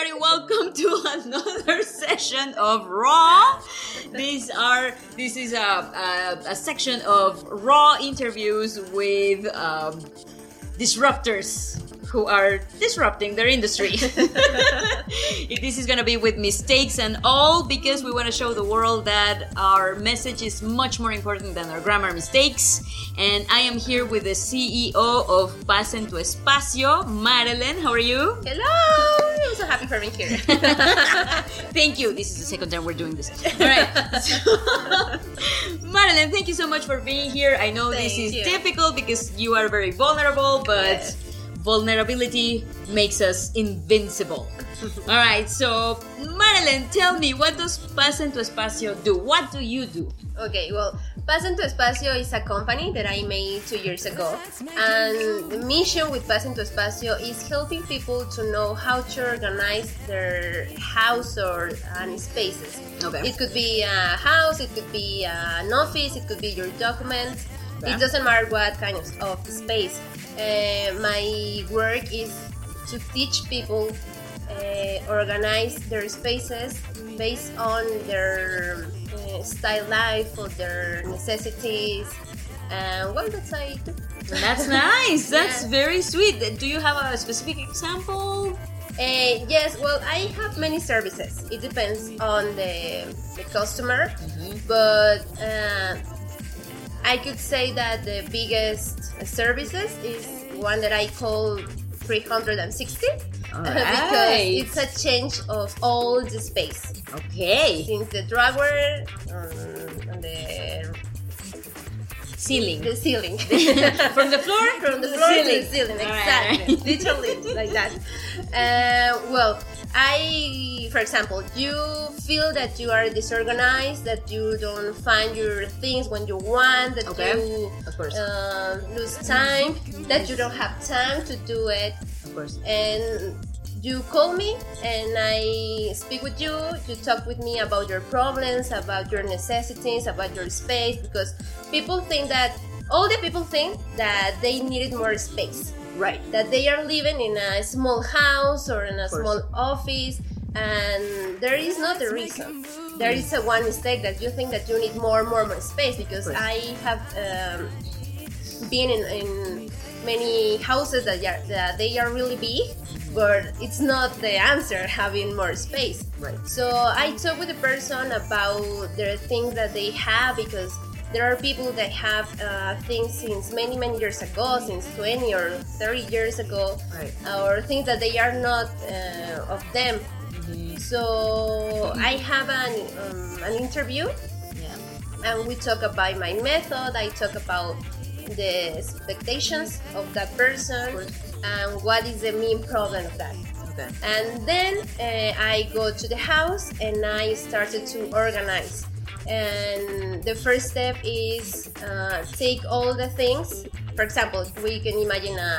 everybody. Welcome to another session of Raw. These are this is a, a, a section of raw interviews with um, disruptors who are disrupting their industry. this is going to be with mistakes and all because we want to show the world that our message is much more important than our grammar mistakes. And I am here with the CEO of Paz en tu Espacio, Marilyn. How are you? Hello! I'm so happy for being here. thank you. This is the second time we're doing this. All right. So, Marilyn, thank you so much for being here. I know Thank this is you. typical because you are very vulnerable, but Yes. vulnerability makes us invincible. All right. So, Marilyn, tell me, what does Paz en tu Espacio do? What do you do? okay, well, Paz en tu Espacio is a company that I made two years ago. And the mission with Paz en tu Espacio is helping people to know how to organize their house or and spaces. Okay. It could be a house, it could be an office, it could be your documents. Okay. It doesn't matter what kind of, of space. Uh, my work is to teach people uh, organize their spaces based on their style life or their necessities. And well, that's I do. That's nice. That's Yeah. very sweet. Do you have a specific example? Uh, yes, well, I have many services. It depends on the, the customer, but uh, I could say that the biggest services is one that I call 360 All because it's a change of all the space Okay. since the drawer um, and the Ceiling. the ceiling From the floor? from the to floor to ceiling. the ceiling exactly right. literally like that uh, well i for example you feel that you are disorganized that you don't find your things when you want that Okay. you Of course. uh, lose time that you don't have time to do it course. and you call me and I speak with you. You talk with me about your problems, about your necessities, about your space because people think that all the people think that they needed more space, Right. that they are living in a small house or in a small office, and there is not a reason. There is a one mistake that you think that you need more, more, more space because. I have um, been in, in many houses that are, that they are really big, but it's not the answer having more space. Right. So I talk with the person about their things that they have because there are people that have uh, things since many many years ago, since 20 or 30 years ago, Right. or things that they are not uh, of them. So I have an, um, an interview Yeah. and we talk about my method i talk about the expectations of that person and what is the main problem of that. Okay. and then uh, i go to the house and i started to organize. And the first step is uh, take all the things. For example we can imagine a,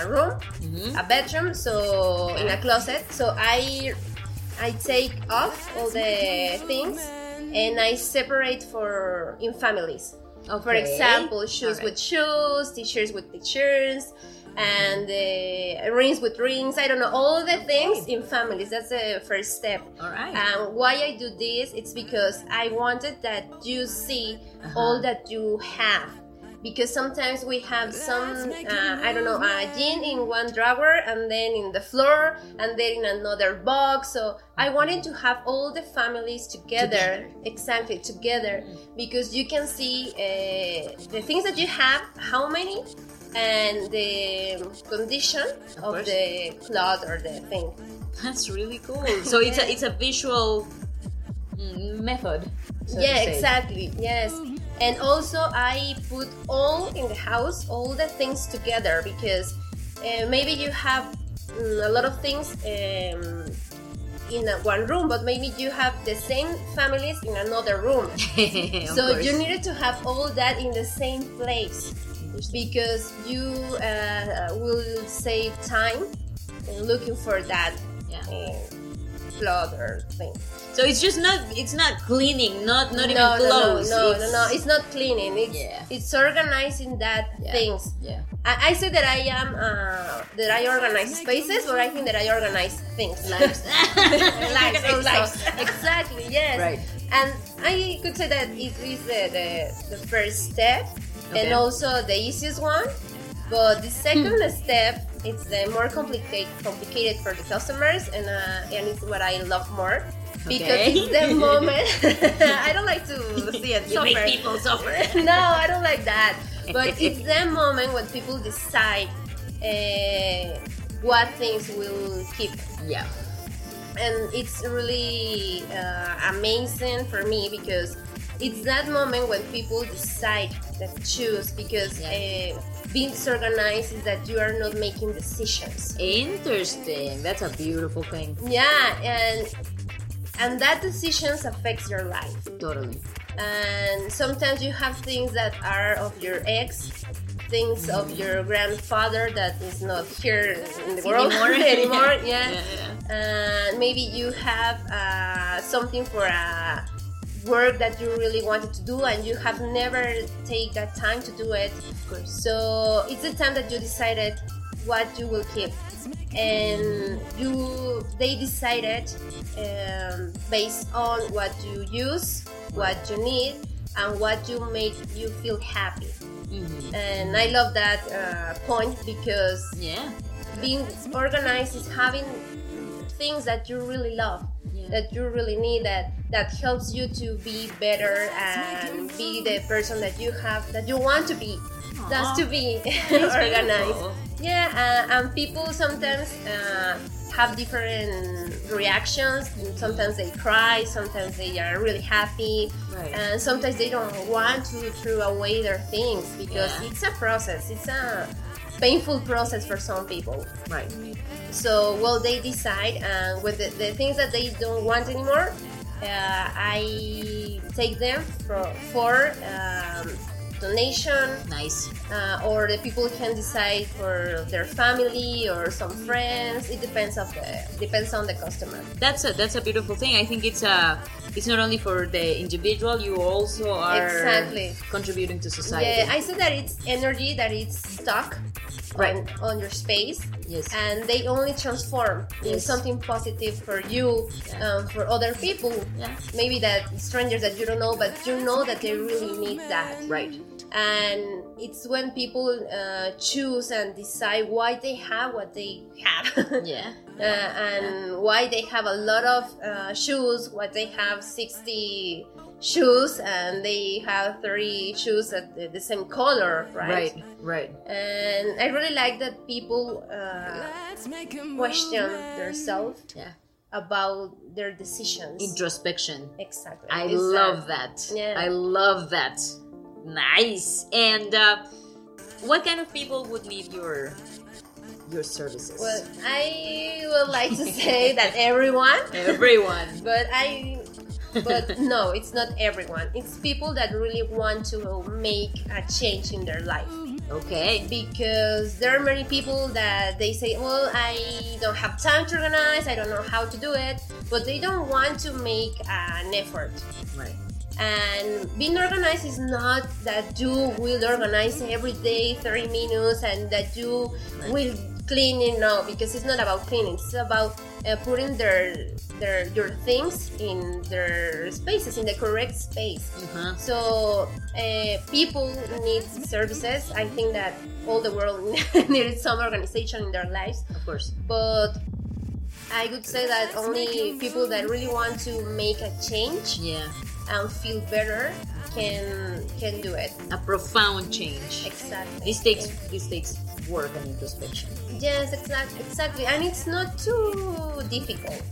a room Mhm. a bedroom so in a closet. So i i take off all the things and i separate for in families for example shoes Alright. with shoes t-shirts with t-shirts and uh, rings with rings i don't know all the things in families that's the first step All right. and why I do this, it's because I wanted that you see Uh-huh. all that you have. Because sometimes we have some, uh, I don't know, a jean in one drawer and then in the floor and then in another box. So I wanted to have all the families together, exactly together, because you can see uh, the things that you have, how many, and the condition Of of, the cloth or the thing. That's really cool. So it's a it's a visual method. so yeah exactly yes and also i put all in the house all the things together because uh, maybe you have mm, a lot of things um, in a, one room but maybe you have the same families in another room so course. you needed to have all that in the same place because you uh, will save time looking for that Yeah. Flood or things. So it's just not it's not cleaning, not not even no, clothes. No, no, it's, no, no, It's not cleaning. It's Yeah. it's organizing that Yeah. things. Yeah. I, I say that I am uh, that I organize spaces, but I think that I organize things. Lives. lives also. Lives. exactly. Yes. Right. And I could say that it is the the, the first step, Okay. and also the easiest one. But the second Hmm. step, it's the more complicated complicated for the customers, and uh, and it's what I love more. Because Okay. it's the moment. I don't like to see it You make people suffer. no, I don't like that. But it's the moment when people decide uh, what things will keep. yeah. And it's really uh, amazing for me because it's that moment when people decide that choose because uh, being disorganized is that you are not making decisions. Interesting. That's a beautiful thing. Yeah, and and that decisions affects your life. Totally. and sometimes you have things that are of your ex things of your grandfather that is not here in the world Anymore. anymore yeah. Yeah, yeah. and maybe you have uh, something for a work that you really wanted to do and you have never take that time to do it Of course. so it's the time that you decided what you will keep and you they decided um, based on what you use what you need and what you make you feel happy Mhm. and i love that uh, point because Yeah. being organized is having things that you really love Yeah. that you really need that that helps you to be better and be the person that you have that you want to be that's to be organized beautiful. yeah uh, and people sometimes uh, have different reactions sometimes they cry sometimes they are really happy Right. and sometimes they don't want to throw away their things because Yeah. it's a process it's a painful process for some people Right. so well they decide and with the, the things that they don't want anymore uh, i take them for, for um, donation Nice. uh, or the people can decide for their family or some friends it depends of the depends on the customer That's a that's a beautiful thing. I think it's a it's not only for the individual. You also are Exactly. contributing to society. yeah i said that it's energy that it's stuck Right. on, on your space Yes. and they only transform in something positive for you Yeah. um, for other people Yeah. maybe that strangers that you don't know but you know that they really need that Right. and it's when people uh, choose and decide why they have what they have Yeah. uh, and why they have a lot of uh, shoes what they have 60 shoes and they have three shoes at the, the same color right Right. Right. and i really like that people uh, question themselves Yeah. about their decisions Introspection. exactly I It's, uh, love that. Yeah. I love that. Nice. And uh, what kind of people would need your your services? well i would like to say that everyone Everyone. but i but no it's not everyone. It's people that really want to make a change in their life. Okay. because there are many people that they say well i don't have time to organize. I don't know how to do it. But they don't want to make an effort. Right. and being organized is not that you will organize every day 30 minutes and that you will clean it no because it's not about cleaning. It's about uh, putting their their your things in their spaces in the correct space Uh-huh. so uh, people need services i think that all the world needs some organization in their lives Of course. but i would say that only people that really want to make a change Yeah. and feel better can can do it A profound change. exactly This takes this takes work and introspection. yes exactly exactly and it's not too difficult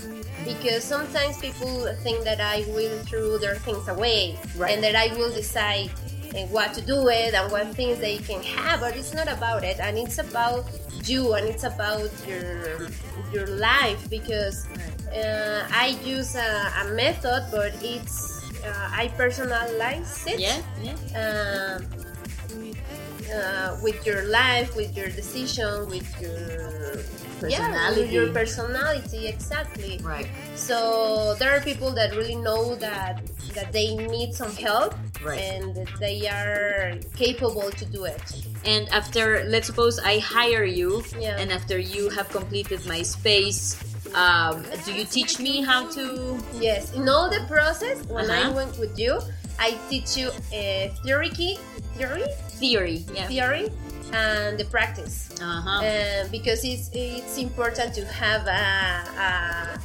because sometimes people think that i will throw their things away Right. and that i will decide uh, what to do it and what things they can have but it's not about it and it's about you and it's about your your life because uh, i use a, a method but it's uh, i personalize it Yeah. Yeah. um, uh, with your life, with your decision, with your yeah, Personality. with your personality exactly. Right. So there are people that really know that that they need some help Right. and they are capable to do it. And after, let's suppose I hire you, Yeah. and after you have completed my space, um, do you teach me how to? Yes, in all the process, when I Uh-huh. went with you, I teach you a theory, key, theory, Theory, yeah. theory, and the practice. Uh-huh. Uh, because it's it's important to have a,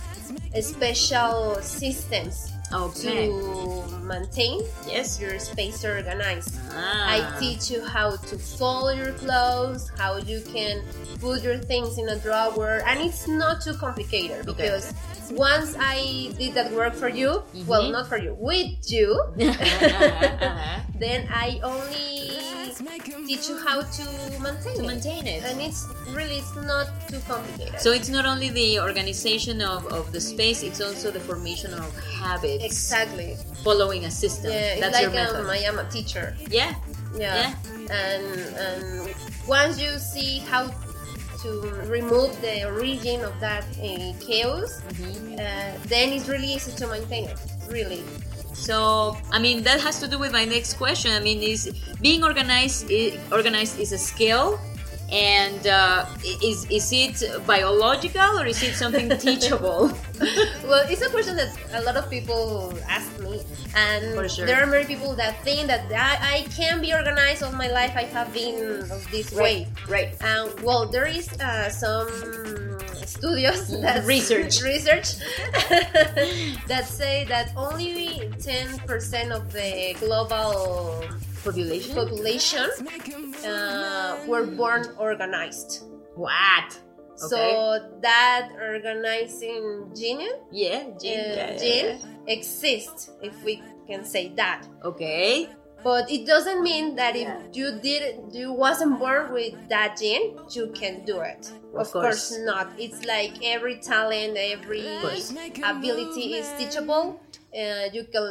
a, a special systems Okay. to maintain Yes. your space organized. Ah. I teach you how to fold your clothes, how you can put your things in a drawer, and it's not too complicated Okay. because once I did that work for you, well, Mhm. not for you, with you, then I only teach you how to maintain to it. maintain it. And it's really it's not too complicated. So it's not only the organization of, of the space, it's also the formation of habits. exactly. Following a system. Yeah, it's That's your like method. um, I am a teacher. yeah. Yeah. And and once you see how to remove the origin of that uh, chaos, Mhm. uh, then it's really easy to maintain it. Really. So, I mean, that has to do with my next question. I mean, is being organized i- organized is a skill, and uh, is is it biological or is it something teachable? Well, it's a question that a lot of people ask me, and For sure. there are many people that think that I, I can be organized all my life. I have been this way. right. Um, well, there is uh, some studios that Research. research that say that only 10% of the global Population. population uh, were born organized. what? So that organizing gene, Yeah. uh, Gene. yeah, yeah, gene exists, if we can say that. Okay. But it doesn't mean that if you did you wasn't born with that gene, you can do it. Of Of, course. course. not. It's like every talent, every ability is teachable. Uh, you can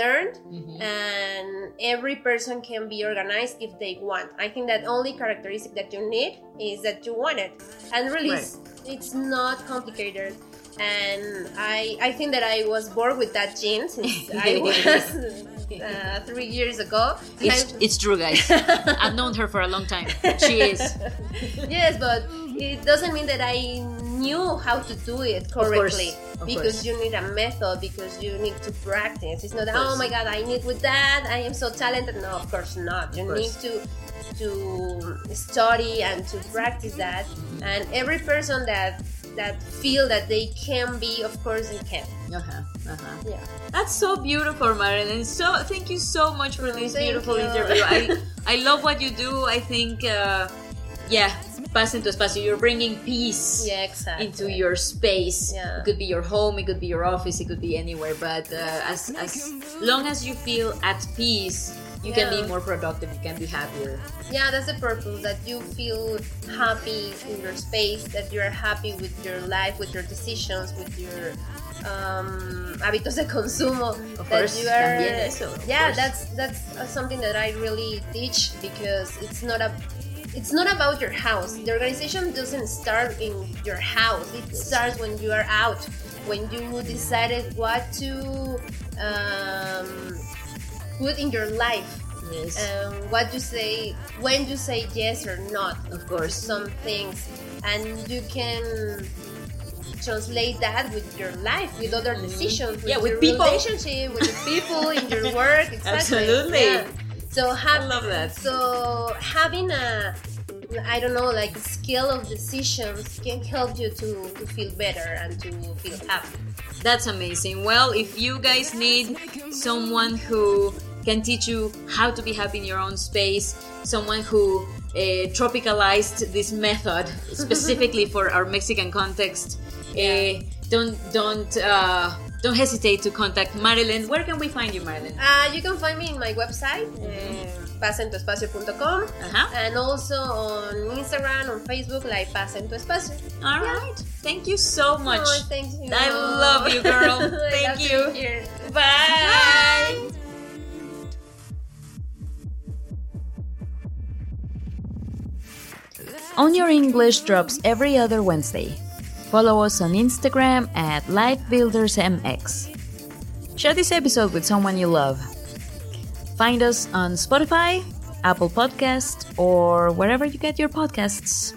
learn, Mhm. and every person can be organized if they want. I think that only characteristic that you need is that you want it, and really, it's, it's not complicated. And I, I think that I was born with that gene since I was uh, three years ago. It's, it's true, guys. I've known her for a long time. She is. yes, but it doesn't mean that I knew how to do it correctly. of course, because course. you need a method, because you need to practice. It's not, oh my god, I need with that, I am so talented. No, of course not. You course. need to to study and to practice that. And every person that that feel that they can be, of course they can. Uh-huh. Uh-huh. Yeah. That's so beautiful, Marilyn. So thank you so much for this Thank beautiful you. interview. I I love what you do. I think, uh, yeah, Paz en tu espacio. You're bringing peace Yeah, exactly. into your space. Yeah. It could be your home. It could be your office. It could be anywhere. But uh, as as long as you feel at peace, you can be more productive. You can be happier. Yeah, that's the purpose that you feel happy in your space, that you're happy with your life, with your decisions, with your um, hábitos de consumo. Of that course, you are, eso, yeah, course. that's that's something that I really teach because it's not a. It's not about your house. The organization doesn't start in your house. It starts when you are out, when you decided what to um, put in your life Yes. um, what you say when you say yes or not of course. some things and you can translate that with your life with other decisions with Mm-hmm. Yeah, with your people. relationship with the people in your work exactly Absolutely. Yeah. so have I love that. so having a I don't know, like skill of decisions can help you to, to feel better and to feel happy. That's amazing. Well, if you guys need someone who can teach you how to be happy in your own space, someone who uh, tropicalized this method specifically for our Mexican context, uh, don't don't uh, don't hesitate to contact Marilyn. Where can we find you, Marilyn? Uh, you can find me in my website, uh, pasentuespacio.com, Uh-huh. and also on Instagram, on Facebook, like Paz en tu Espacio. All right. Thank you so much. Oh, thank you. I love you, girl. Thank you. here. Bye. On Your English drops every other Wednesday. Follow us on Instagram at LifeBuildersMX. Share this episode with someone you love. Find us on Spotify, Apple Podcast, or wherever you get your podcasts.